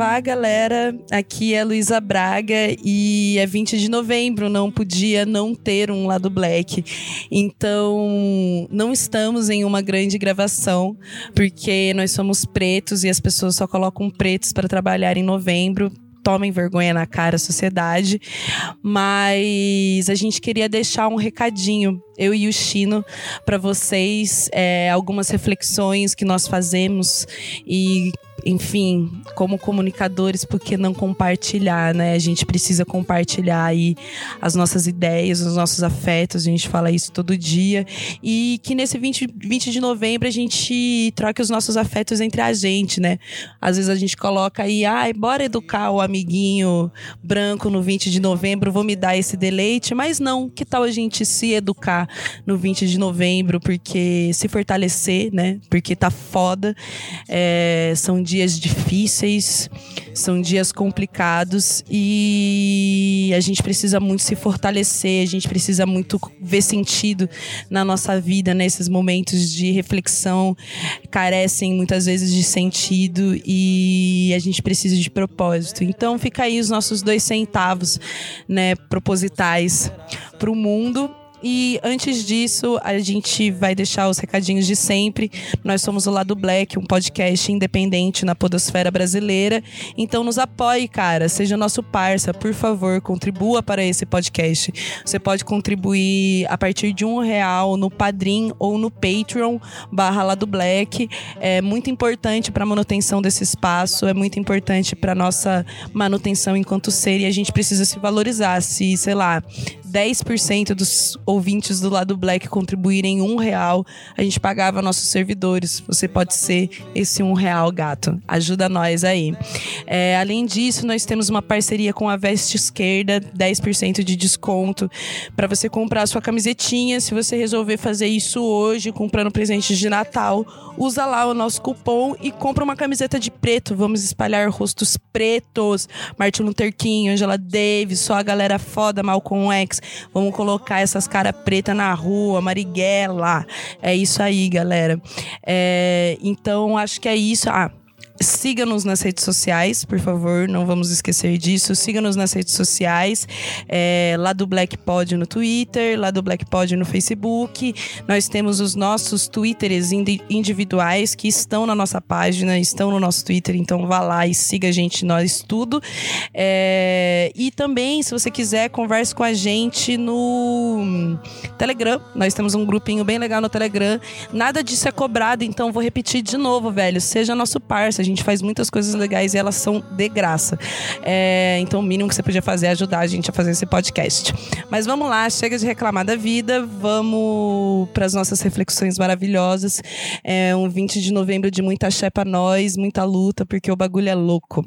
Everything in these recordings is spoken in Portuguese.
Saravá, galera. Aqui é Luísa Braga e é 20 de novembro, não podia não ter um lado black. Então, não estamos em uma grande gravação, porque nós somos pretos e as pessoas só colocam pretos para trabalhar em novembro tomem vergonha na cara, sociedade. Mas a gente queria deixar um recadinho, eu e o Chino, para vocês, é, algumas reflexões que nós fazemos e enfim, como comunicadores, por que não compartilhar, né? A gente precisa compartilhar aí as nossas ideias, os nossos afetos, a gente fala isso todo dia. E que nesse 20, 20 de novembro a gente troque os nossos afetos entre a gente, né? Às vezes a gente coloca aí, ai, bora educar o amiguinho branco no 20 de novembro, vou me dar esse deleite, mas não, que tal a gente se educar no 20 de novembro, porque se fortalecer, né? Porque tá foda. É, são dias difíceis, são dias complicados e a gente precisa muito se fortalecer, a gente precisa muito ver sentido na nossa vida, nesses momentos de reflexão, carecem muitas vezes de sentido e a gente precisa de propósito. Então fica aí os nossos dois centavos, né, propositais para o mundo e antes disso, a gente vai deixar os recadinhos de sempre. Nós somos o Lado Black, um podcast independente na podosfera brasileira. Então nos apoie, cara. Seja nosso parça, por favor, contribua para esse podcast. Você pode contribuir a partir de um real no Padrim ou no Patreon barra Lado Black. É muito importante para a manutenção desse espaço, é muito importante para nossa manutenção enquanto ser e a gente precisa se valorizar. Se, sei lá, 10% dos ouvintes do lado black contribuírem um real, a gente pagava nossos servidores. Você pode ser esse um real, gato. Ajuda nós aí. É, além disso, nós temos uma parceria com a Veste Esquerda, 10% de desconto para você comprar sua camisetinha. Se você resolver fazer isso hoje, comprando presentes de Natal, usa lá o nosso cupom e compra uma camiseta de preto. Vamos espalhar rostos pretos. Martin Luther King, Angela Davis, só a galera foda, Malcolm X. Vamos colocar essas cara preta na rua, Marighella. É isso aí, galera. É, então, acho que é isso. Ah, Siga-nos nas redes sociais, por favor, não vamos esquecer disso. Siga-nos nas redes sociais, é, lá do Black Pod no Twitter, lá do Black Pod no Facebook. Nós temos os nossos Twitters individuais que estão na nossa página, estão no nosso Twitter, então vá lá e siga a gente, nós tudo. É, e também, se você quiser, converse com a gente no Telegram. Nós temos um grupinho bem legal no Telegram. Nada disso é cobrado, então vou repetir de novo, velho. Seja nosso parceiro gente faz muitas coisas legais e elas são de graça. É, então, o mínimo que você podia fazer é ajudar a gente a fazer esse podcast. Mas vamos lá, chega de reclamar da vida, vamos para as nossas reflexões maravilhosas. É um 20 de novembro de muita chepa nós, muita luta, porque o bagulho é louco.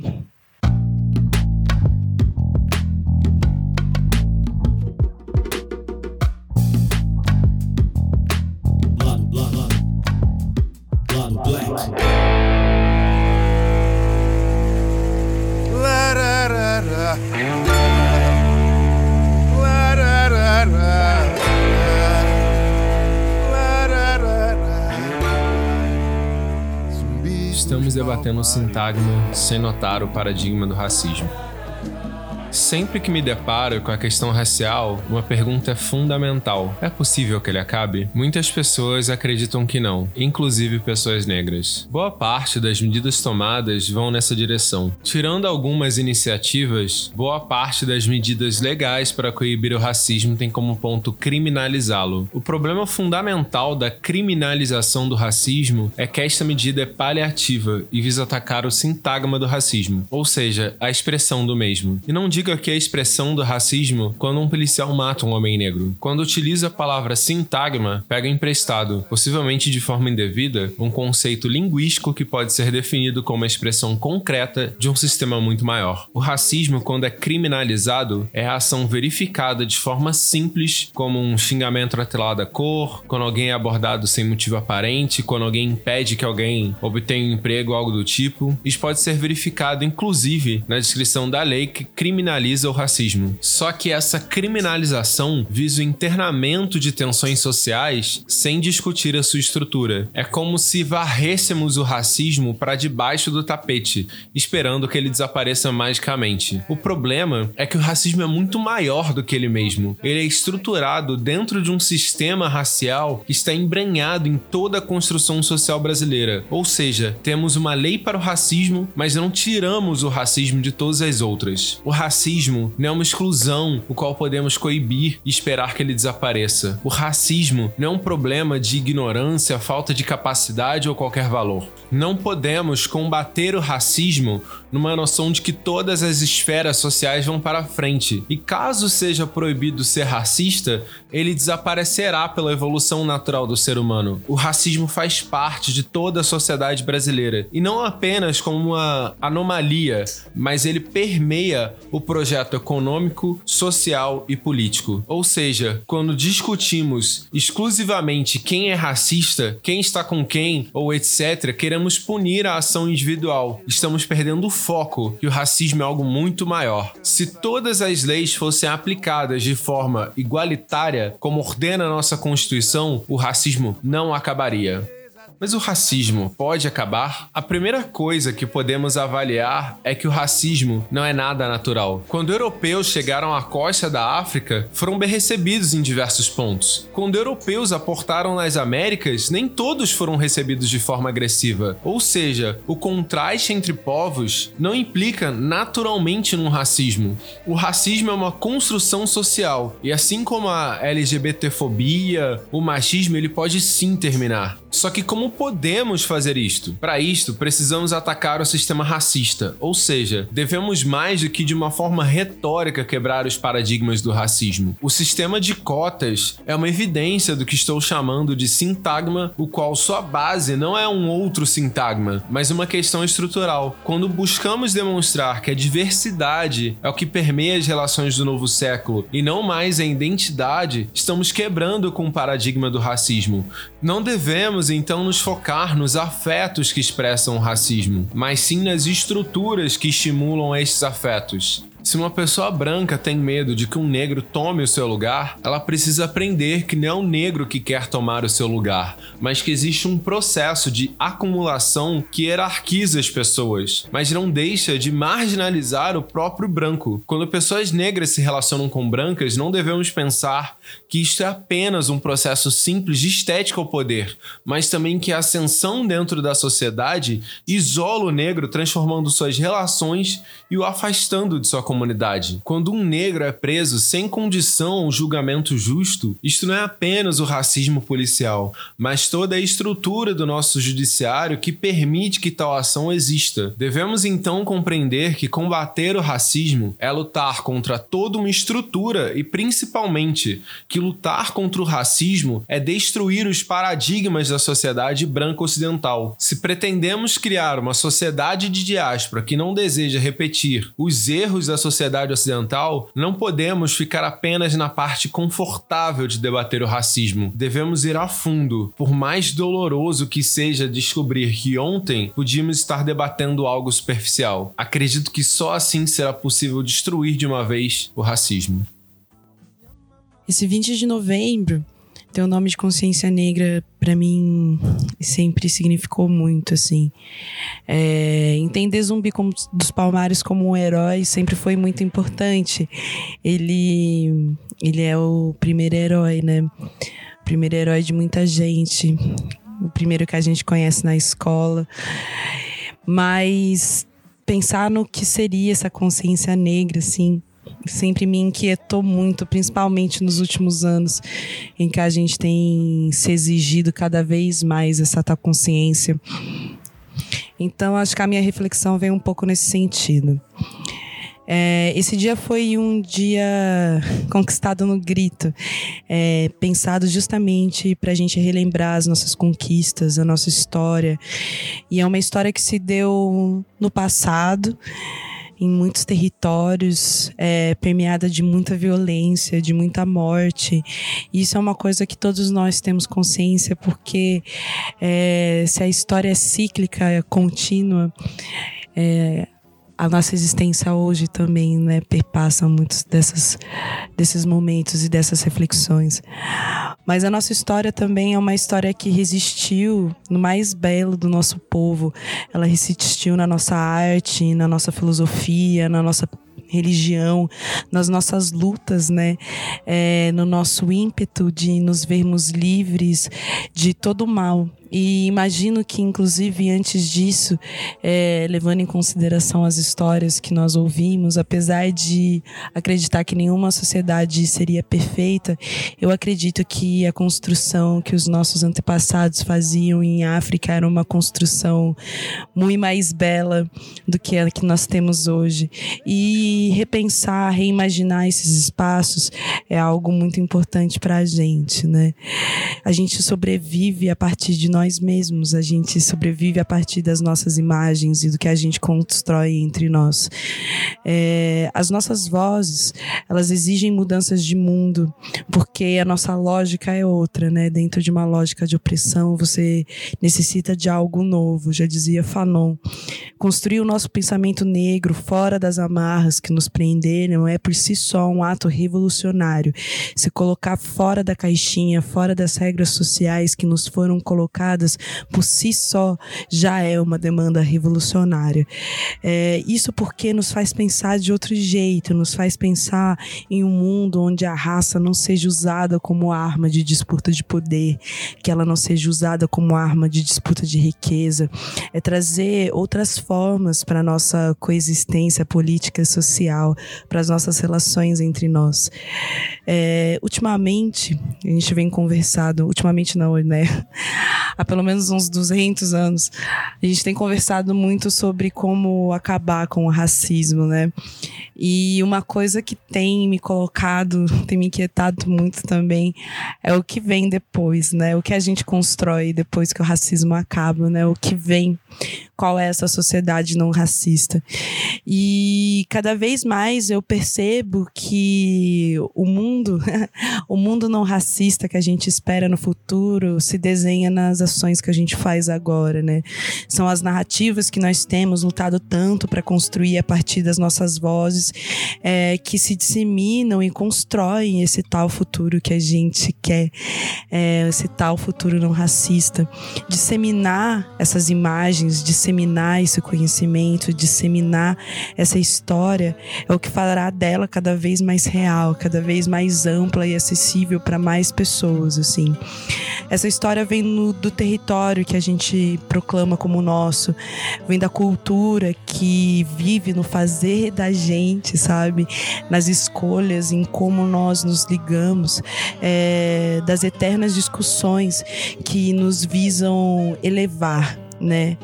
Debatendo o sintagma sem notar o paradigma do racismo. Sempre que me deparo com a questão racial, uma pergunta é fundamental: é possível que ele acabe? Muitas pessoas acreditam que não, inclusive pessoas negras. Boa parte das medidas tomadas vão nessa direção. Tirando algumas iniciativas, boa parte das medidas legais para coibir o racismo tem como ponto criminalizá-lo. O problema fundamental da criminalização do racismo é que esta medida é paliativa e visa atacar o sintagma do racismo, ou seja, a expressão do mesmo. E não digo diga que a expressão do racismo quando um policial mata um homem negro. Quando utiliza a palavra sintagma, pega emprestado, possivelmente de forma indevida, um conceito linguístico que pode ser definido como a expressão concreta de um sistema muito maior. O racismo, quando é criminalizado, é a ação verificada de forma simples, como um xingamento atrelado à cor, quando alguém é abordado sem motivo aparente, quando alguém impede que alguém obtenha um emprego, algo do tipo. Isso pode ser verificado, inclusive, na descrição da lei que criminaliza criminaliza o racismo. Só que essa criminalização visa o internamento de tensões sociais sem discutir a sua estrutura. É como se varrêssemos o racismo para debaixo do tapete, esperando que ele desapareça magicamente. O problema é que o racismo é muito maior do que ele mesmo. Ele é estruturado dentro de um sistema racial que está embrenhado em toda a construção social brasileira. Ou seja, temos uma lei para o racismo, mas não tiramos o racismo de todas as outras. O racismo não é uma exclusão, o qual podemos coibir e esperar que ele desapareça. O racismo não é um problema de ignorância, falta de capacidade ou qualquer valor. Não podemos combater o racismo numa noção de que todas as esferas sociais vão para frente. E caso seja proibido ser racista, ele desaparecerá pela evolução natural do ser humano. O racismo faz parte de toda a sociedade brasileira e não apenas como uma anomalia, mas ele permeia o projeto econômico, social e político. Ou seja, quando discutimos exclusivamente quem é racista, quem está com quem ou etc, queremos punir a ação individual. Estamos perdendo o foco que o racismo é algo muito maior. Se todas as leis fossem aplicadas de forma igualitária, como ordena a nossa Constituição, o racismo não acabaria. Mas o racismo pode acabar? A primeira coisa que podemos avaliar é que o racismo não é nada natural. Quando europeus chegaram à costa da África, foram bem recebidos em diversos pontos. Quando europeus aportaram nas Américas, nem todos foram recebidos de forma agressiva. Ou seja, o contraste entre povos não implica naturalmente num racismo. O racismo é uma construção social, e assim como a LGBTfobia, o machismo ele pode sim terminar. Só que como podemos fazer isto? Para isto, precisamos atacar o sistema racista, ou seja, devemos mais do que de uma forma retórica quebrar os paradigmas do racismo. O sistema de cotas é uma evidência do que estou chamando de sintagma, o qual sua base não é um outro sintagma, mas uma questão estrutural. Quando buscamos demonstrar que a diversidade é o que permeia as relações do novo século e não mais a identidade, estamos quebrando com o paradigma do racismo. Não devemos então nos focar nos afetos que expressam o racismo, mas sim nas estruturas que estimulam estes afetos. Se uma pessoa branca tem medo de que um negro tome o seu lugar, ela precisa aprender que não é o negro que quer tomar o seu lugar, mas que existe um processo de acumulação que hierarquiza as pessoas, mas não deixa de marginalizar o próprio branco. Quando pessoas negras se relacionam com brancas, não devemos pensar que isto é apenas um processo simples de estética ao poder, mas também que a ascensão dentro da sociedade isola o negro, transformando suas relações e o afastando de sua comunidade. Quando um negro é preso sem condição ao julgamento justo, isto não é apenas o racismo policial, mas toda a estrutura do nosso judiciário que permite que tal ação exista. Devemos então compreender que combater o racismo é lutar contra toda uma estrutura e principalmente que lutar contra o racismo é destruir os paradigmas da sociedade branca ocidental. Se pretendemos criar uma sociedade de diáspora que não deseja repetir os erros da sociedade ocidental, não podemos ficar apenas na parte confortável de debater o racismo. Devemos ir a fundo, por mais doloroso que seja descobrir que ontem podíamos estar debatendo algo superficial. Acredito que só assim será possível destruir de uma vez o racismo. Esse 20 de novembro ter o nome de consciência negra para mim sempre significou muito assim. É, entender Zumbi como, dos Palmares como um herói sempre foi muito importante. Ele ele é o primeiro herói né? O primeiro herói de muita gente. O primeiro que a gente conhece na escola. Mas pensar no que seria essa consciência negra assim sempre me inquietou muito, principalmente nos últimos anos, em que a gente tem se exigido cada vez mais essa tal consciência. Então, acho que a minha reflexão vem um pouco nesse sentido. É, esse dia foi um dia conquistado no grito, é, pensado justamente para a gente relembrar as nossas conquistas, a nossa história. E é uma história que se deu no passado em muitos territórios, é, permeada de muita violência, de muita morte. Isso é uma coisa que todos nós temos consciência, porque é, se a história é cíclica, é contínua, é, a nossa existência hoje também, né, perpassa muitos dessas, desses momentos e dessas reflexões. Mas a nossa história também é uma história que resistiu no mais belo do nosso povo. Ela resistiu na nossa arte, na nossa filosofia, na nossa religião, nas nossas lutas, né? É, no nosso ímpeto de nos vermos livres de todo mal. E imagino que, inclusive, antes disso, é, levando em consideração as histórias que nós ouvimos, apesar de acreditar que nenhuma sociedade seria perfeita, eu acredito que a construção que os nossos antepassados faziam em África era uma construção muito mais bela do que a que nós temos hoje. E repensar, reimaginar esses espaços é algo muito importante para a gente, né? A gente sobrevive a partir de nós nós mesmos, a gente sobrevive a partir das nossas imagens e do que a gente constrói entre nós. É, as nossas vozes, elas exigem mudanças de mundo, porque a nossa lógica é outra, né? Dentro de uma lógica de opressão, você necessita de algo novo, já dizia Fanon. Construir o nosso pensamento negro fora das amarras que nos prenderam é por si só um ato revolucionário. Se colocar fora da caixinha, fora das regras sociais que nos foram colocadas, por si só já é uma demanda revolucionária. É, isso porque nos faz pensar de outro jeito, nos faz pensar em um mundo onde a raça não seja usada como arma de disputa de poder, que ela não seja usada como arma de disputa de riqueza. É trazer outras formas para a nossa coexistência política e social, para as nossas relações entre nós. É, ultimamente, a gente vem conversado, ultimamente não, né? Há pelo menos uns 200 anos, a gente tem conversado muito sobre como acabar com o racismo, né? E uma coisa que tem me colocado, tem me inquietado muito também, é o que vem depois, né? O que a gente constrói depois que o racismo acaba, né? O que vem, qual é essa sociedade não racista. E cada vez mais eu percebo que o mundo, o mundo não racista que a gente espera no futuro se desenha nas ações que a gente faz agora, né? São as narrativas que nós temos lutado tanto para construir a partir das nossas vozes, é, que se disseminam e constroem esse tal futuro que a gente quer, é, esse tal futuro não racista. Disseminar essas imagens, disseminar esse conhecimento, disseminar essa história é o que fará dela cada vez mais real, cada vez mais ampla e acessível para mais pessoas, assim. Essa história vem no, do território que a gente proclama como nosso, vem da cultura que vive no fazer da gente, sabe? Nas escolhas, em como nós nos ligamos, é, das eternas discussões que nos visam elevar, né?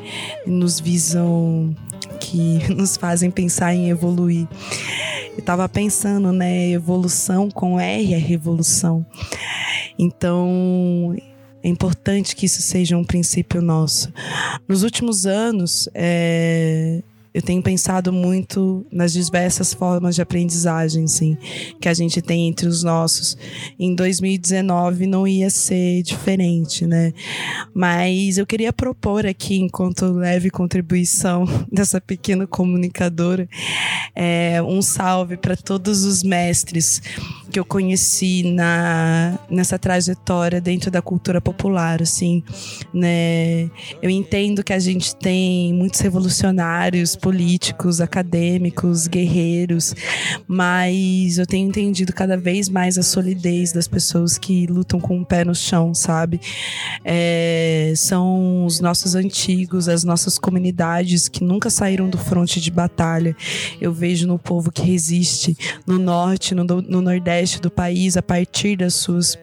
Nos visam que nos fazem pensar em evoluir. Eu estava pensando, né? Evolução com R é revolução. Então, é importante que isso seja um princípio nosso. Nos últimos anos, é, eu tenho pensado muito nas diversas formas de aprendizagem, sim, que a gente tem entre os nossos. Em 2019 não ia ser diferente, né? Mas eu queria propor aqui, enquanto leve contribuição dessa pequena comunicadora, é, um salve para todos os mestres que eu conheci na, nessa trajetória dentro da cultura popular, assim, né? Eu entendo que a gente tem muitos revolucionários políticos, acadêmicos, guerreiros, mas eu tenho entendido cada vez mais a solidez das pessoas que lutam com o pé no chão, sabe? É, são os nossos antigos, as nossas comunidades que nunca saíram do fronte de batalha. Eu vejo no povo que resiste no norte, no, no nordeste do país a partir das suas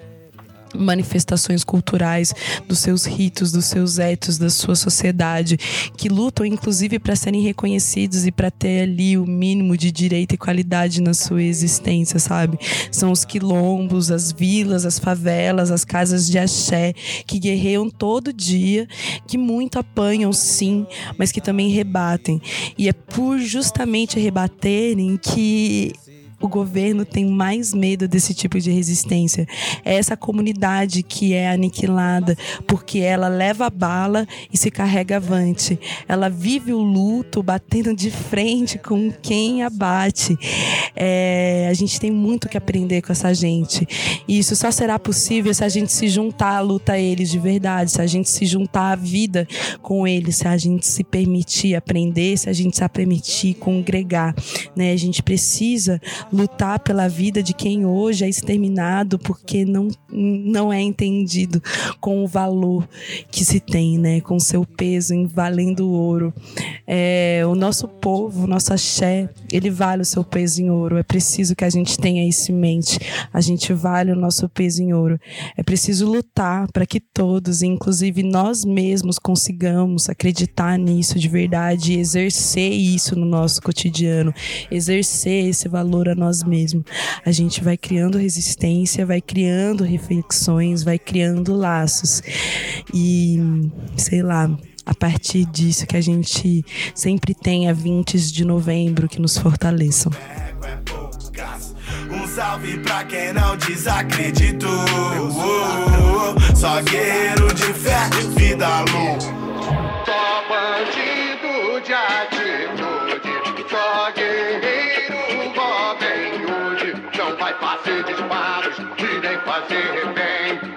manifestações culturais, dos seus ritos, dos seus etos, da sua sociedade, que lutam inclusive para serem reconhecidos e para ter ali o mínimo de direito e qualidade na sua existência, sabe? São os quilombos, as vilas, as favelas, as casas de axé, que guerreiam todo dia, que muito apanham sim, mas que também rebatem. E é por justamente rebaterem que o governo tem mais medo desse tipo de resistência. É essa comunidade que é aniquilada porque ela leva bala e se carrega avante. Ela vive o luto batendo de frente com quem abate. É, a gente tem muito que aprender com essa gente. E isso só será possível se a gente se juntar à luta a eles de verdade, se a gente se juntar à vida com eles, se a gente se permitir aprender, se a gente se permitir congregar. Né? A gente precisa lutar pela vida de quem hoje é exterminado porque não, não é entendido com o valor que se tem, né? com seu peso em valendo ouro. É, o nosso povo, o nosso axé, ele vale o seu peso em ouro. É preciso que a gente tenha isso em mente. A gente vale o nosso peso em ouro. É preciso lutar para que todos, inclusive nós mesmos, consigamos acreditar nisso de verdade e exercer isso no nosso cotidiano, exercer esse valor nós mesmos. A gente vai criando resistência, vai criando reflexões, vai criando laços. E sei lá, a partir disso que a gente sempre tenha 20 de novembro que nos fortaleçam. Um salve pra quem não desacreditou. Só guerreiro de fé, vida louca. Só bandido de atitude. Só guerreiro e nem